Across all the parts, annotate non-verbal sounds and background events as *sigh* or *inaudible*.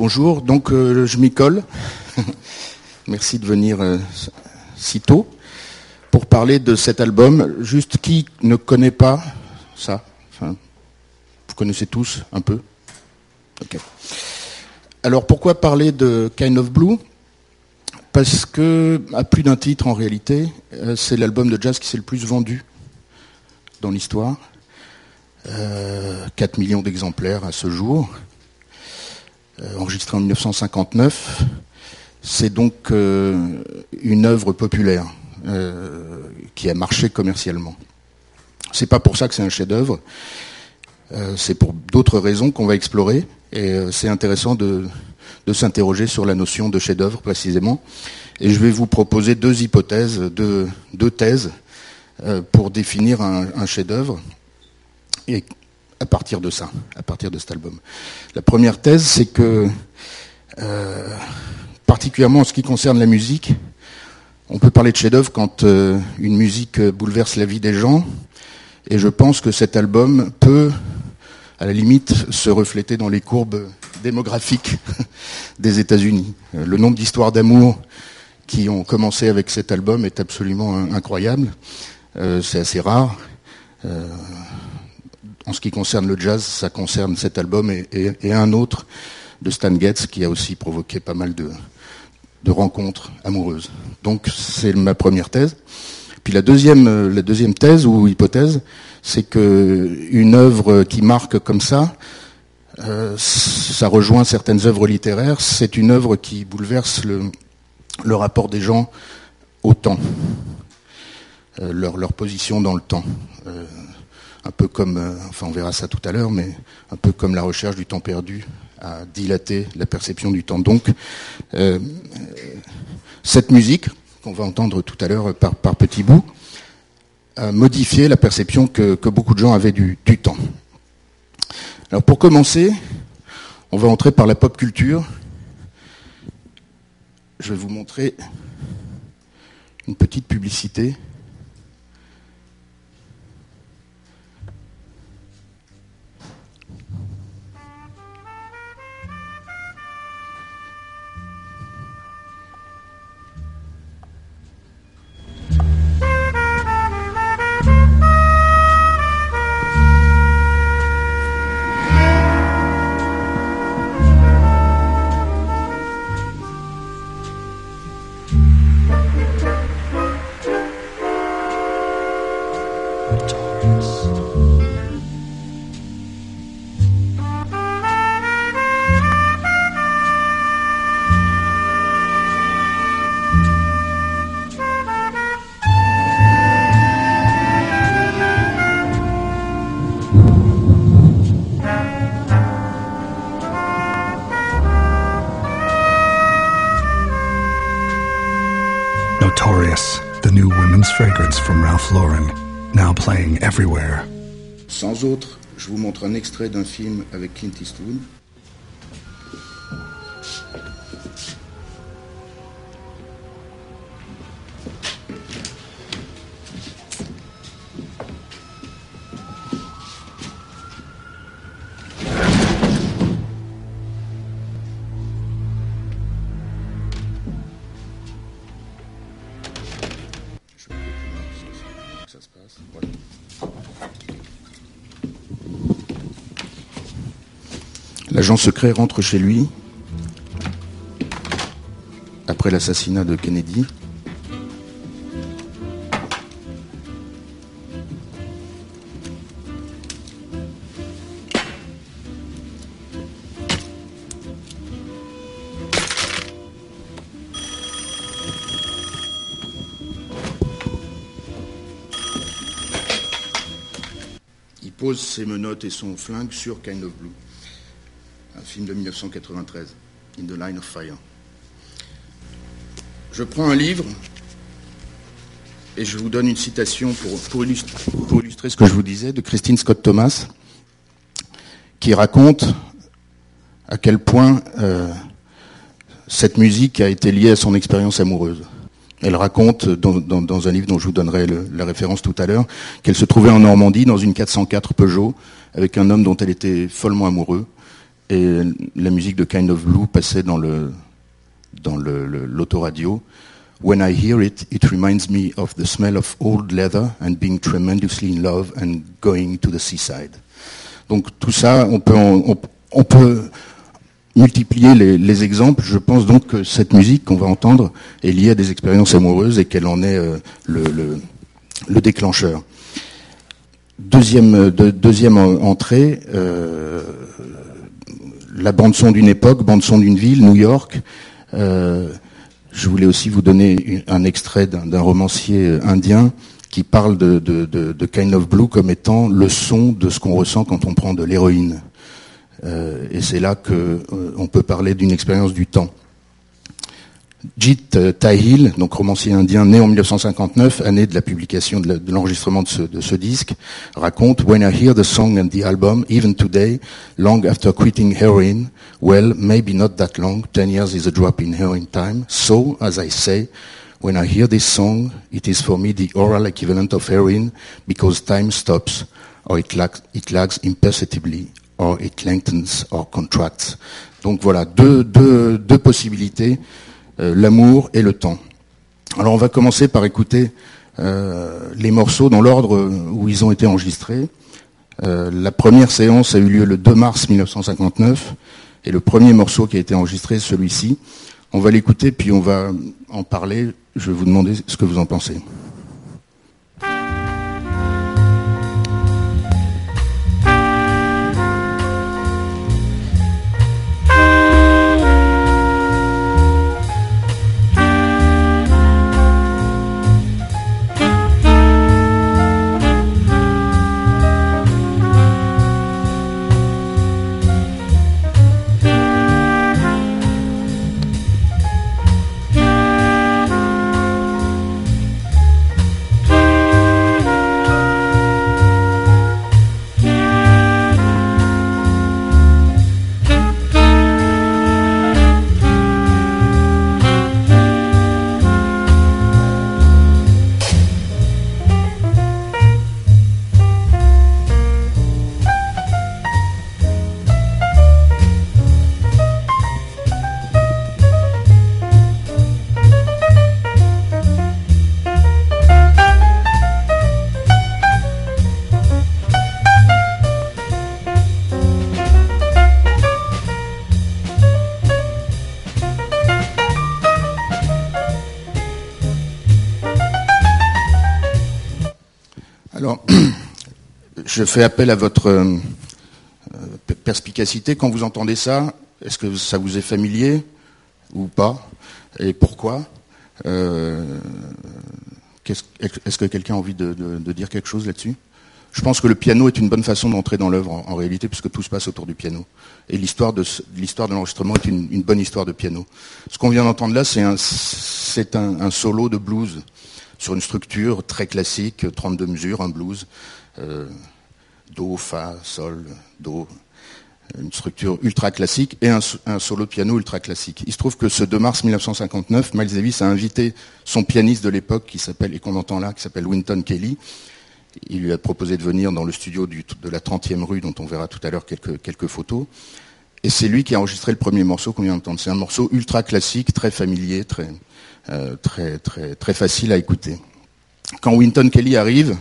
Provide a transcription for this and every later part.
Bonjour, donc euh, je m'y colle. *laughs* Merci de venir euh, si tôt pour parler de cet album. Juste qui ne connaît pas ça? Vous connaissez tous un peu? Ok. Alors pourquoi parler de Kind of Blue? Parce que, à plus d'un titre en réalité, euh, c'est l'album de jazz qui s'est le plus vendu dans l'histoire. 4 millions d'exemplaires à ce jour. Euh, enregistré en 1959. C'est donc euh, une œuvre populaire euh, qui a marché commercialement. C'est pas pour ça que c'est un chef-d'œuvre. c'est pour d'autres raisons qu'on va explorer. Et c'est intéressant de, s'interroger sur la notion de chef-d'œuvre précisément. Et je vais vous proposer deux hypothèses, deux, deux thèses pour définir un, chef-d'œuvre. À partir de ça, à partir de cet album. La première thèse, c'est que, euh, particulièrement en ce qui concerne la musique, on peut parler de chef-d'œuvre quand euh, une musique bouleverse la vie des gens, et je pense que cet album peut, à la limite, se refléter dans les courbes démographiques *laughs* des États-Unis. Euh, le nombre d'histoires d'amour qui ont commencé avec cet album est absolument incroyable. c'est assez rare. En ce qui concerne le jazz, ça concerne cet album et, un autre de Stan Getz qui a aussi provoqué pas mal de, rencontres amoureuses. Donc c'est ma première thèse. Puis la deuxième, euh, la deuxième thèse ou hypothèse, c'est que une œuvre qui marque comme ça, euh, ça rejoint certaines œuvres littéraires. C'est une œuvre qui bouleverse le, rapport des gens au temps, euh, leur, leur, position dans le temps un peu comme, euh, enfin on verra ça tout à l'heure, mais un peu comme la recherche du temps perdu a dilaté la perception du temps. Donc, euh, cette musique, qu'on va entendre tout à l'heure par, petits bouts, a modifié la perception que, beaucoup de gens avaient du, temps. Alors pour commencer, on va entrer par la pop culture. Je vais vous montrer une petite publicité. Sans autre, je vous montre un extrait d'un film avec Clint Eastwood. L'agent secret rentre chez lui après l'assassinat de Kennedy. Ses menottes et son flingue sur Kind of Blue un film de 1993, In the Line of Fire. Je prends un livre et je vous donne une citation pour, illustrer, ce que je vous disais de Christine Scott Thomas, qui raconte à quel point euh, cette musique a été liée à son expérience amoureuse. Elle raconte dans, un livre dont je vous donnerai la référence tout à l'heure qu'elle se trouvait en Normandie dans une 404 Peugeot avec un homme dont elle était follement amoureuse et la musique de Kind of Blue passait dans le dans l'autoradio. When I hear it, it reminds me of the smell of old leather and being tremendously in love and going to the seaside. Donc tout ça, on peut, on, peut multiplier les, exemples. Je pense donc que cette musique qu'on va entendre est liée à des expériences amoureuses et qu'elle en est euh, le, le, déclencheur. Deuxième, deuxième entrée, euh, la bande son d'une époque, bande son d'une ville, New York. Euh, je voulais aussi vous donner un extrait d'un romancier euh, indien qui parle de, Kind of Blue comme étant le son de ce qu'on ressent quand on prend de l'héroïne. Euh, et c'est là qu'on peut parler d'une expérience du temps. Jit euh, Tahil, donc romancier indien né en 1959, année de la publication de l'enregistrement de, ce, disque, raconte When I hear the song and the album, even today, long after quitting heroin, well, maybe not that long, 10 years is a drop in heroin time. So, as I say, when I hear this song, it is for me the oral equivalent of heroin because time stops, or it lags, it lags imperceptibly, or it lengthens or contracts. Donc voilà, deux, deux, deux possibilités euh, l'amour et le temps. Alors on va commencer par écouter euh, les morceaux dans l'ordre où ils ont été enregistrés. Euh, la première séance a eu lieu le 2 mars 1959 et le premier morceau qui a été enregistré, celui-ci. On va l'écouter puis on va en parler. Je vais vous demander ce que vous en pensez. *clears throat* je fais appel à votre euh, perspicacité. Quand vous entendez ça, est-ce que ça vous est familier ou pas? Et pourquoi? Euh, Est-ce que quelqu'un a envie de, dire quelque chose là-dessus? Je pense que le piano est une bonne façon d'entrer dans l'œuvre en, réalité, puisque tout se passe autour du piano. Et l'histoire de l'enregistrement est une, bonne histoire de piano. Ce qu'on vient d'entendre là, c'est un, solo de blues sur une structure très classique, 32 mesures, un blues. Euh, Do, Fa, Sol, Do, une structure ultra classique et un, solo piano ultra classique. Il se trouve que ce 2 mars 1959, Miles Davis a invité son pianiste de l'époque, qui s'appelle, et qu'on entend là, qui s'appelle Winton Kelly. Il lui a proposé de venir dans le studio de la 30e rue, dont on verra tout à l'heure quelques photos. Et c'est lui qui a enregistré le premier morceau qu'on vient d'entendre. C'est un morceau ultra classique, très familier, très, euh, très, très, très facile à écouter. Quand Winton Kelly arrive,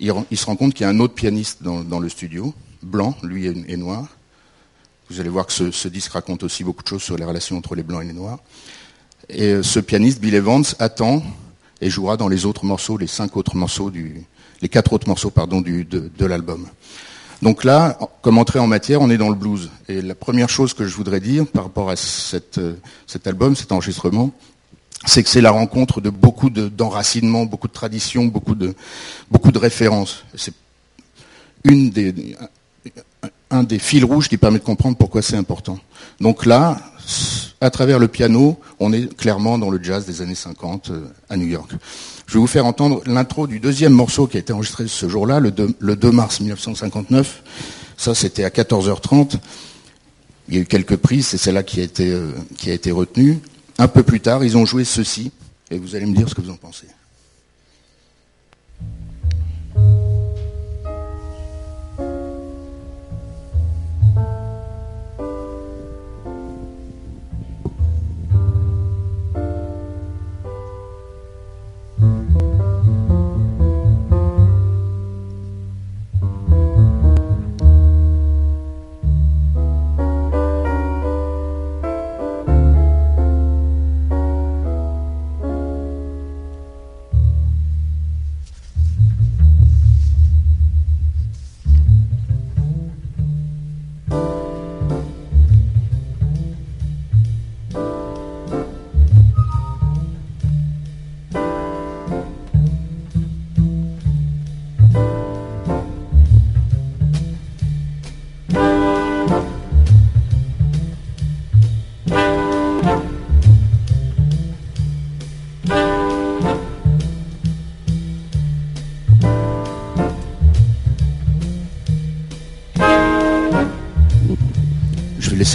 il, se rend compte qu'il y a un autre pianiste dans, le studio, blanc, lui est, noir. Vous allez voir que ce, disque raconte aussi beaucoup de choses sur les relations entre les blancs et les noirs. Et euh, ce pianiste, Bill Evans, attend et jouera dans les autres morceaux, les cinq autres morceaux du, les quatre autres morceaux, pardon, du, de, l'album. Donc là, comme entrée en matière, on est dans le blues. Et la première chose que je voudrais dire par rapport à euh, cet album, cet enregistrement, c'est que c'est la rencontre de beaucoup d'enracinements, beaucoup de traditions, beaucoup de, références. C'est une des, un des fils rouges qui permet de comprendre pourquoi c'est important. Donc là, à travers le piano, on est clairement dans le jazz des années 50 euh, à New York. Je vais vous faire entendre l'intro du deuxième morceau qui a été enregistré ce jour-là, le 2, mars 1959. Ça, c'était à 14h30. Il y a eu quelques prises, c'est celle-là qui a été, euh, qui a été retenue. Un peu plus tard, ils ont joué ceci, et vous allez me dire ce que vous en pensez.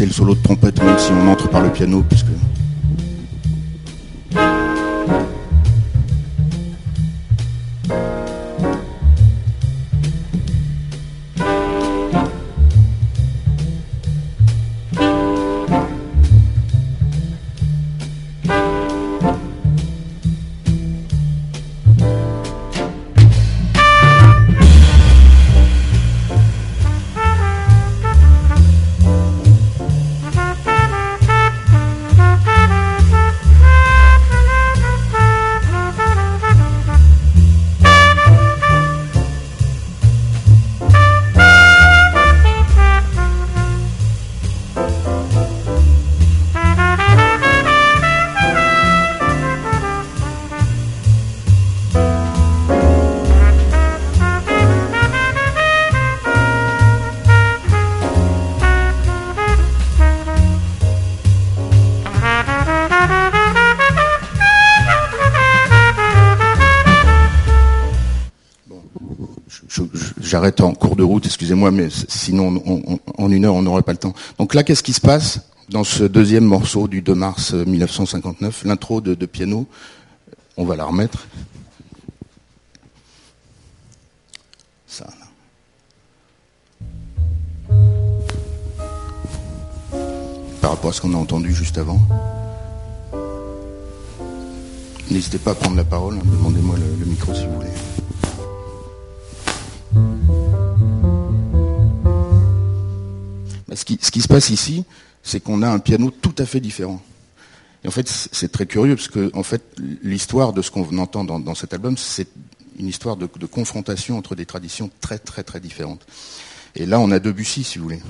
Le solo de trompette même si on entre par le piano, puisque j'arrête en cours de route, excusez-moi, mais sinon en une heure on n'aurait pas le temps. Donc là, qu'est-ce qui se passe dans ce deuxième morceau du 2 mars 1959, l'intro de, piano? On va la remettre. Ça. Par rapport à ce qu'on a entendu juste avant. N'hésitez pas à prendre la parole, hein, demandez-moi le micro si vous voulez. Ce qui, se passe ici, c'est qu'on a un piano tout à fait différent. Et en fait, c'est très curieux parce que, en fait, l'histoire de ce qu'on entend dans, cet album, c'est une histoire de, confrontation entre des traditions très, très, très différentes. Et là, on a Debussy, si vous voulez.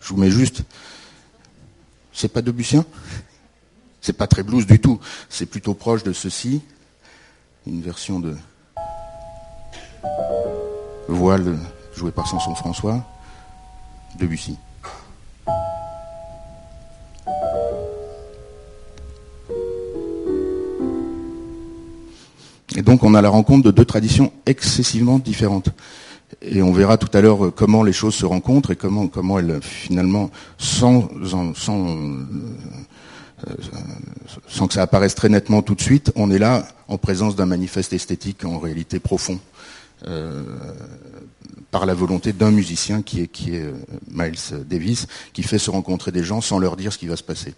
Je vous mets juste. C'est pas Debussien C'est pas très blues du tout. C'est plutôt proche de ceci. Une version de voile jouée par Samson François. Debussy. Et donc on a la rencontre de deux traditions excessivement différentes. Et on verra tout à l'heure comment les choses se rencontrent et comment, comment elles, finalement, sans, sans, euh, sans que ça apparaisse très nettement tout de suite, on est là en présence d'un manifeste esthétique en réalité profond, euh, par la volonté d'un musicien qui est, qui est euh, Miles Davis, qui fait se rencontrer des gens sans leur dire ce qui va se passer.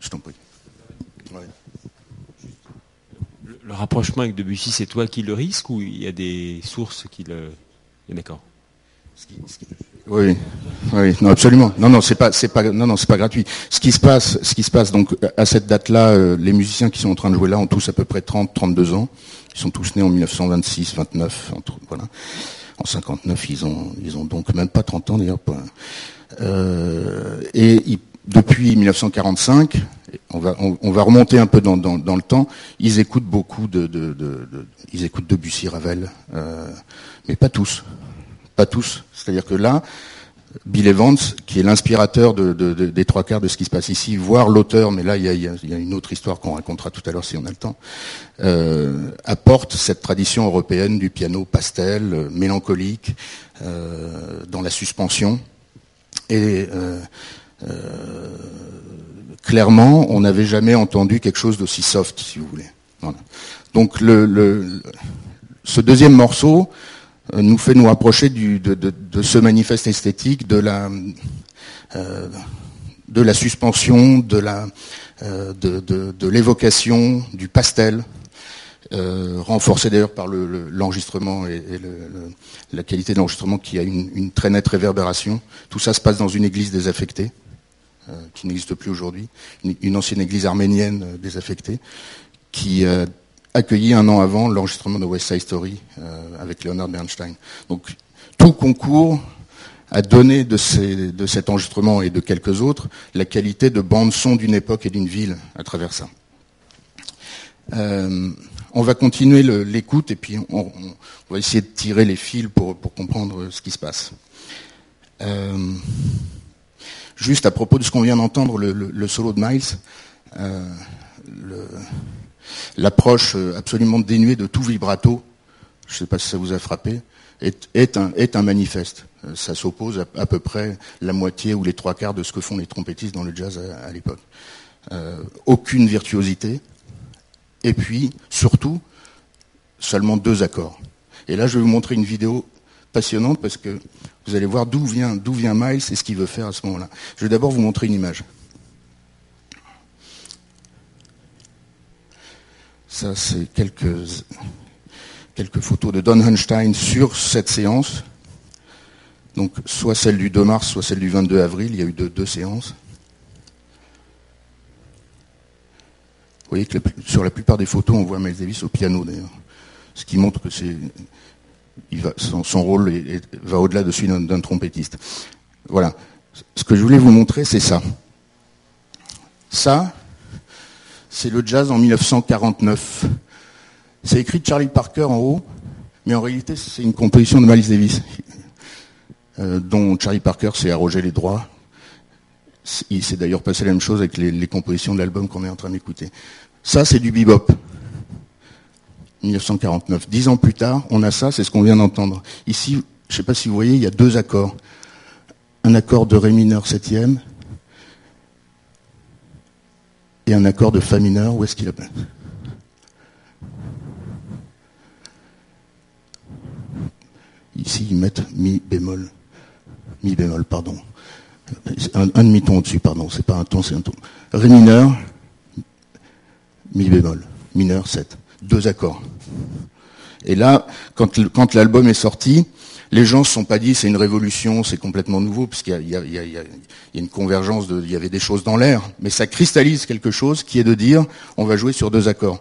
Je t'en prie le rapprochement avec Debussy, c'est toi qui le risque ou il y a des sources qui le. D'accord. Oui, oui, non, absolument. Non, non, c'est pas, c'est pas, non, non, c'est pas gratuit. Ce qui se passe, ce qui se passe, donc, à cette date-là, euh, les musiciens qui sont en train de jouer là ont tous à peu près 30, 32 ans. Ils sont tous nés en 1926, 29, entre, voilà. En 59, ils ont, ils ont donc même pas 30 ans d'ailleurs. Euh, et ils depuis 1945, on va, on, va remonter un peu dans, le temps, ils écoutent beaucoup de, ils écoutent Debussy, Ravel, euh, mais pas tous, pas tous. C'est-à-dire que là, Bill Evans, qui est l'inspirateur des trois quarts de ce qui se passe ici, voire l'auteur, mais là il y, a, une autre histoire qu'on racontera tout à l'heure si on a le temps, euh, apporte cette tradition européenne du piano pastel, euh, mélancolique, dans la suspension. Et euh, clairement, on n'avait jamais entendu quelque chose d'aussi soft, si vous voulez. Donc ce deuxième morceau euh, nous fait nous approcher du, de, ce manifeste esthétique, de la, euh, suspension, de l'évocation, du pastel, renforcé d'ailleurs par l'enregistrement et, la qualité de l'enregistrement qui a une, très nette réverbération. Tout ça se passe dans une église désaffectée. Euh, qui n'existe plus aujourd'hui, une, ancienne église arménienne euh, désaffectée, qui a accueilli un an avant l'enregistrement de West Side Story euh, avec Leonard Bernstein. Donc tout concours a donné de, cet enregistrement et de quelques autres la qualité de bande-son d'une époque et d'une ville à travers ça. on va continuer l'écoute et puis on, va essayer de tirer les fils pour, comprendre ce qui se passe. Juste à propos de ce qu'on vient d'entendre, le, solo de Miles, euh, l'approche absolument dénuée de tout vibrato, je ne sais pas si ça vous a frappé, est, un, est un manifeste. Euh, ça s'oppose à, peu près la moitié ou les trois quarts de ce que font les trompettistes dans le jazz à, l'époque. Euh, aucune virtuosité, et puis surtout seulement deux accords. Et là, je vais vous montrer une vidéo passionnante parce que vous allez voir d'où vient, Miles et ce qu'il veut faire à ce moment-là. Je vais d'abord vous montrer une image. Ça, c'est quelques, quelques photos de Don Hunstein sur cette séance. Donc, soit celle du 2 mars, soit celle du 22 avril. Il y a eu deux, séances. Vous voyez que sur la plupart des photos, on voit Miles Davis au piano, d'ailleurs. Ce qui montre que c'est, son, rôle va au-delà de celui d'un trompettiste. Voilà. Ce que je voulais vous montrer, c'est ça. Ça, c'est le jazz en 1949. C'est écrit de Charlie Parker en haut, mais en réalité, c'est une composition de Miles Davis, euh, dont Charlie Parker s'est arrogé les droits. Il s'est d'ailleurs passé la même chose avec les, compositions de l'album qu'on est en train d'écouter. Ça, c'est du bebop. 1949. Dix ans plus tard, on a ça, c'est ce qu'on vient d'entendre. Ici, je ne sais pas si vous voyez, il y a deux accords. Un accord de Ré mineur septième et un accord de Fa mineur, où est-ce qu'il appelle? Ici, ils mettent Mi bémol. Mi bémol, pardon. Un, demi-ton au-dessus, pardon. C'est pas un ton, c'est un ton. Ré mineur, Mi bémol. Mineur, 7. Deux accords. Et là, quand, l'album est sorti, les gens ne se sont pas dit c'est une révolution, c'est complètement nouveau, puisqu'il y, y, a une convergence, il y avait des choses dans l'air, mais ça cristallise quelque chose qui est de dire on va jouer sur deux accords.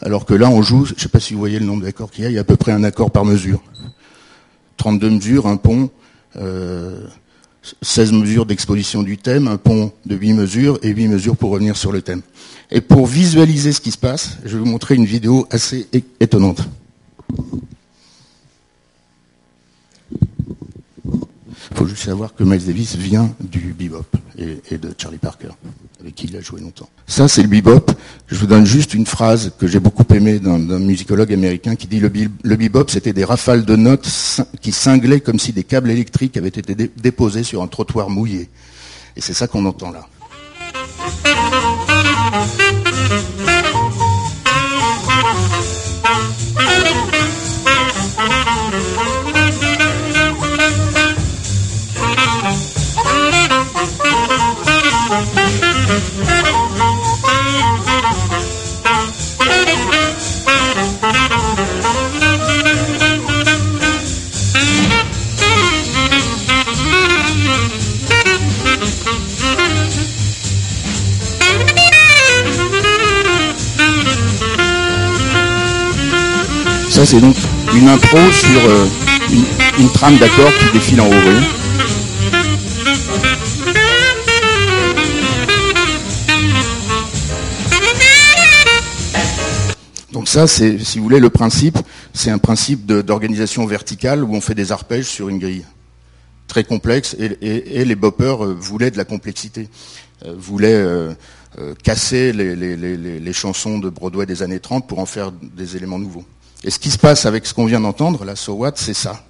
Alors que là, on joue, je ne sais pas si vous voyez le nombre d'accords qu'il y a, il y a à peu près un accord par mesure. 32 mesures, un pont, euh, 16 mesures d'exposition du thème, un pont de 8 mesures et 8 mesures pour revenir sur le thème. Et pour visualiser ce qui se passe, je vais vous montrer une vidéo assez étonnante. Il faut juste savoir que Miles Davis vient du bebop et, de Charlie Parker, avec qui il a joué longtemps. Ça, c'est le bebop. Je vous donne juste une phrase que j'ai beaucoup aimée d'un musicologue américain qui dit le, le bebop, c'était des rafales de notes qui cinglaient comme si des câbles électriques avaient été déposés sur un trottoir mouillé. Et c'est ça qu'on entend là. C'est donc une impro sur euh, une, trame d'accords qui défile en haut. Donc ça, c'est, si vous voulez, le principe, c'est un principe d'organisation verticale où on fait des arpèges sur une grille très complexe et, les boppers euh, voulaient de la complexité, euh, voulaient casser les, chansons de Broadway des années 30 pour en faire des éléments nouveaux. Et ce qui se passe avec ce qu'on vient d'entendre, la So What, c'est ça.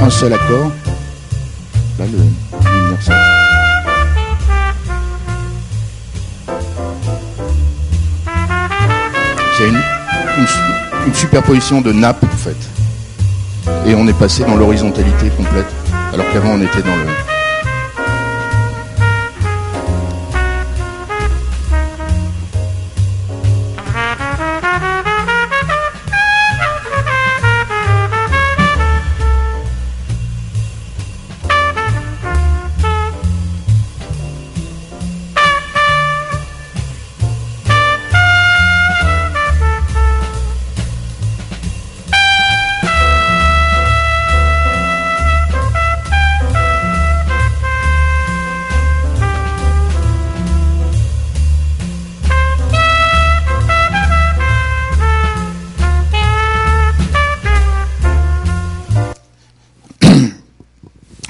Un seul accord. Là, le universel. Une, une- une superposition de nappes en fait. Et on est passé dans l'horizontalité complète. Alors qu'avant on était dans le.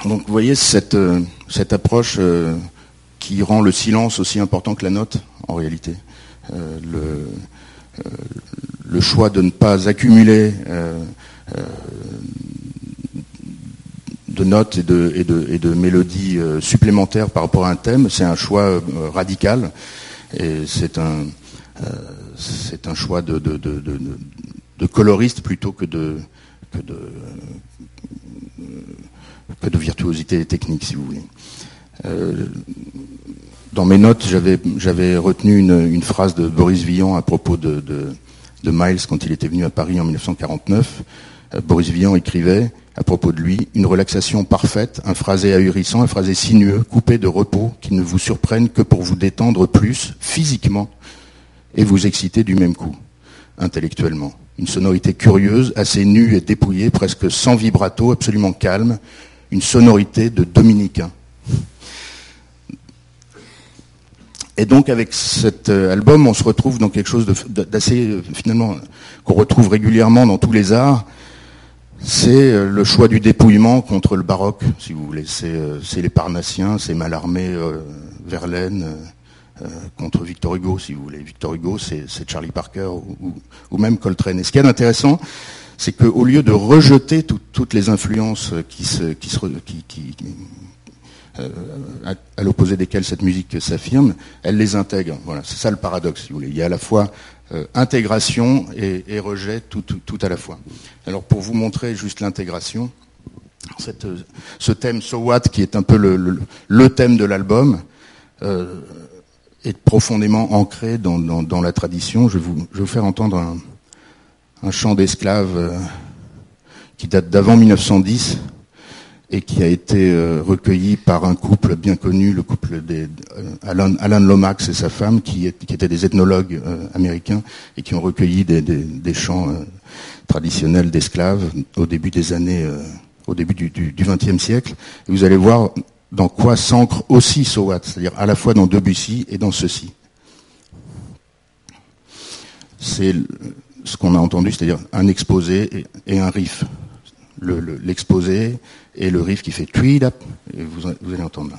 Donc vous voyez cette, euh, cette approche euh, qui rend le silence aussi important que la note en réalité. Euh, le, choix de ne pas accumuler de notes et de, et de, et de mélodies supplémentaires par rapport à un thème, c'est un choix radical et c'est un, un choix de- de coloriste plutôt que de, que de, que de virtuosité technique, si vous voulez. Euh, dans mes notes, j'avais, retenu une, phrase de Boris Vian à propos de Miles quand il était venu à Paris en 1949. Euh, Boris Vian écrivait à propos de lui une relaxation parfaite, un phrasé ahurissant, un phrasé sinueux, coupé de repos, qui ne vous surprenne que pour vous détendre plus physiquement et vous exciter du même coup, intellectuellement. Une sonorité curieuse, assez nue et dépouillée, presque sans vibrato, absolument calme, une sonorité de dominicain. Et donc avec cet euh, album, on se retrouve dans quelque chose d'assez euh, finalement qu'on retrouve régulièrement dans tous les arts. C'est euh, le choix du dépouillement contre le baroque, si vous voulez. C'est les Parnassiens, c'est Mallarmé, Verlaine contre Victor Hugo, si vous voulez. Victor Hugo, c'est Charlie Parker ou même Coltrane. Et ce qui est intéressant, c'est qu'au lieu de rejeter tout- toutes les influences qui se, qui se, qui- qui- euh, à, à l'opposé desquelles cette musique s'affirme, elle les intègre. Voilà, c'est ça le paradoxe, si vous voulez. Il y a à la fois euh, intégration et, et rejet, tout, tout- tout à la fois. Alors pour vous montrer juste l'intégration, cette, euh, ce thème So What, qui est un peu le, le- le thème de l'album, euh, est profondément ancré dans, dans- dans la tradition. Je vais vous, je vais vous faire entendre un, un chant d'esclave euh, qui date d'avant 1910 et qui a été euh, recueilli par un couple bien connu, le couple des euh, Alan, Lomax et sa femme, qui, étaient des ethnologues américains et qui ont recueilli des, des- chants traditionnels d'esclaves au début des années, au début du XXe siècle. Vous allez voir dans quoi s'ancre aussi Sowat, c'est-à-dire à la fois dans Debussy et dans ceci. C'est ce qu'on a entendu, c'est-à-dire un exposé et, un riff. Le- le- L'exposé et le riff qui fait up, et vous, vous allez entendre là.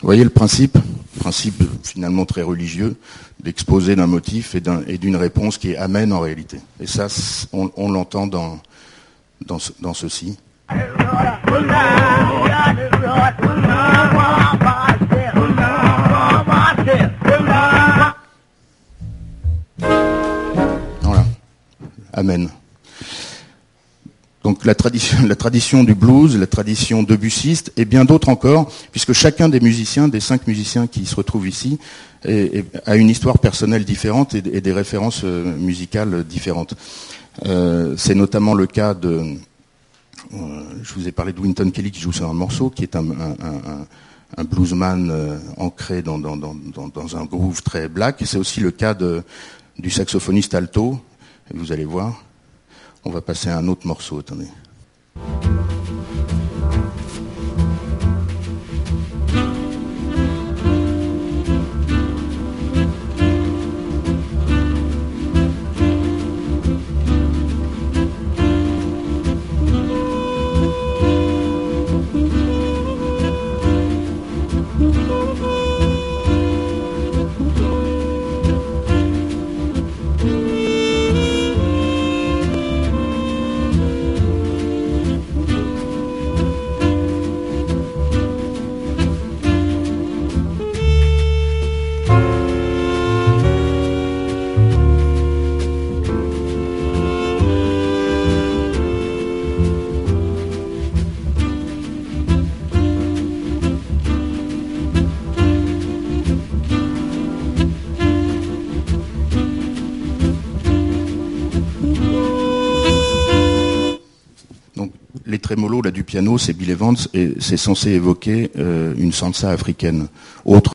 Vous voyez le principe Principe finalement très religieux, d'exposer d'un motif et d'un- et d'une réponse qui est amène en réalité. Et ça, on, l'entend dans, dans ceci. Voilà. Amen. Donc la tradition, la tradition du blues, la tradition debussiste et bien d'autres encore, puisque chacun des musiciens, des cinq musiciens qui se retrouvent ici, est- est- a une histoire personnelle différente et, et des références euh, musicales différentes. Euh, C'est notamment le cas de, euh, je vous ai parlé de Winton Kelly qui joue sur un morceau, qui est un, un- un- un bluesman euh, ancré dans, dans- dans- dans- un groove très black. C'est aussi le cas de, du saxophoniste alto. Vous allez voir. On va passer à un autre morceau, attendez. Les trémolos là du piano, c'est Bill Evans et c'est censé évoquer une salsa africaine. Autre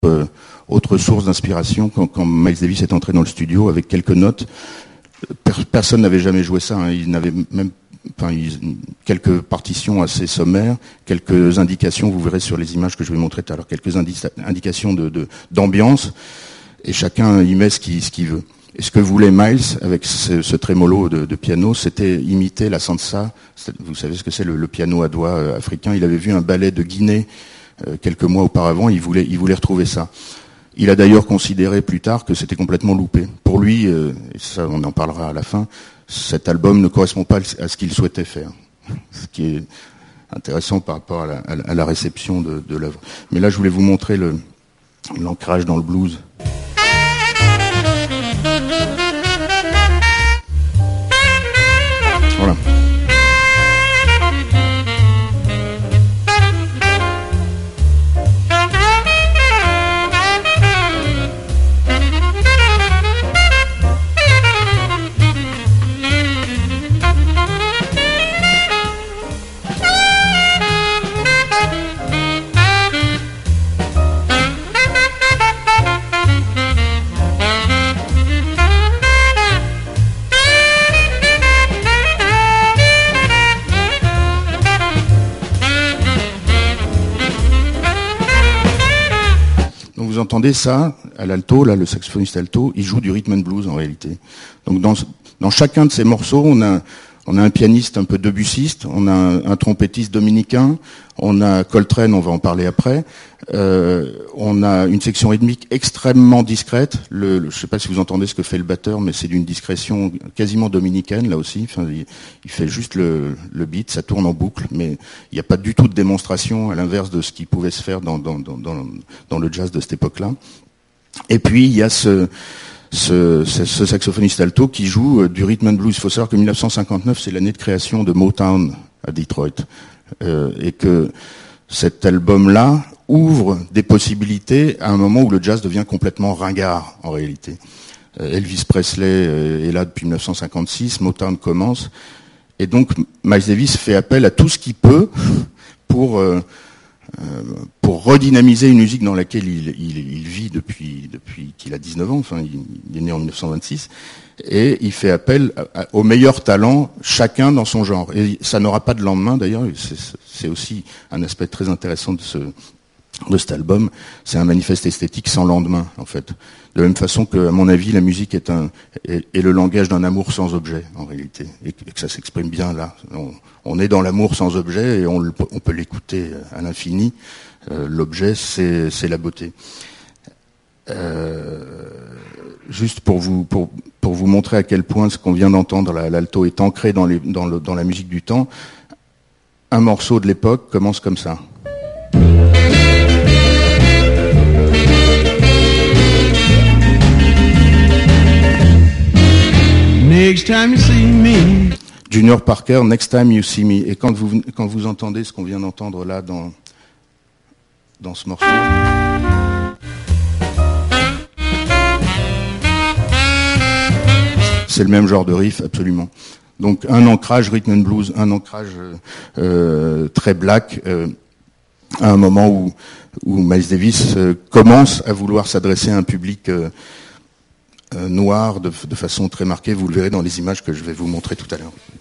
autre source d'inspiration quand, quand, Miles Davis est entré dans le studio avec quelques notes. personne n'avait jamais joué ça. Hein. Il n'avait même enfin, quelques partitions assez sommaires, quelques indications, vous verrez sur les images que je vais montrer tout à l'heure, quelques indications d'ambiance, de, et chacun y met ce qu'il veut. Et ce que voulait Miles avec ce, trémolo de, piano, c'était imiter la salsa. Vous savez ce que c'est le, piano à doigts euh, africain. Il avait vu un ballet de Guinée euh, quelques mois auparavant. Il voulait, il voulait retrouver ça. Il a d'ailleurs considéré plus tard que c'était complètement loupé. Pour lui, euh, et ça on en parlera à la fin, cet album ne correspond pas à ce qu'il souhaitait faire. Ce qui est intéressant par rapport à la, réception de l'œuvre. Mais là, je voulais vous montrer l'ancrage dans le blues. Voilà. vous entendez ça à l'alto, là, le saxophoniste alto, il joue du rhythm and blues en réalité. Donc dans, dans chacun de ces morceaux, on a, on a un pianiste un peu debussiste, on a un, trompettiste dominicain, on a Coltrane, on va en parler après. Euh, on a une section rythmique extrêmement discrète. Je ne sais pas si vous entendez ce que fait le batteur, mais c'est d'une discrétion quasiment dominicaine là aussi. Enfin, il, fait juste le, beat, ça tourne en boucle, mais il n'y a pas du tout de démonstration, à l'inverse de ce qui pouvait se faire dans le jazz de cette époque-là. Et puis il y a ce, ce, ce, saxophoniste alto qui joue euh, du rhythm and blues. Il faut savoir que 1959, c'est l'année de création de Motown à Detroit. Euh, et que cet album-là ouvre des possibilités à un moment où le jazz devient complètement ringard, en réalité. Euh, Elvis Presley est là depuis 1956, Motown commence, et donc Miles Davis fait appel à tout ce qu'il peut pour euh, pour redynamiser une musique dans laquelle il, vit depuis, depuis qu'il a 19 ans, enfin il, est né en 1926, et il fait appel aux meilleurs talents, chacun dans son genre. Et ça n'aura pas de lendemain d'ailleurs, c'est aussi un aspect très intéressant de ce, de cet album, c'est un manifeste esthétique sans lendemain, en fait. De la même façon que, à mon avis, la musique est, le langage d'un amour sans objet, en réalité, et que, ça s'exprime bien là. On, est dans l'amour sans objet et on, peut l'écouter à l'infini. Euh, l'objet, c'est la beauté. Euh, juste pour vous, montrer à quel point ce qu'on vient d'entendre, l'alto, est ancré dans la musique du temps, un morceau de l'époque commence comme ça. Junior Parker, Next Time You See Me. Et quand vous, quand vous entendez ce qu'on vient d'entendre là dans, dans ce morceau. C'est le même genre de riff, absolument. Donc un ancrage rhythm and blues, un ancrage euh, très black, euh, à un moment où, où Miles Davis euh, commence à vouloir s'adresser à un public euh, noir de, de façon très marquée. Vous le verrez dans les images que je vais vous montrer tout à l'heure.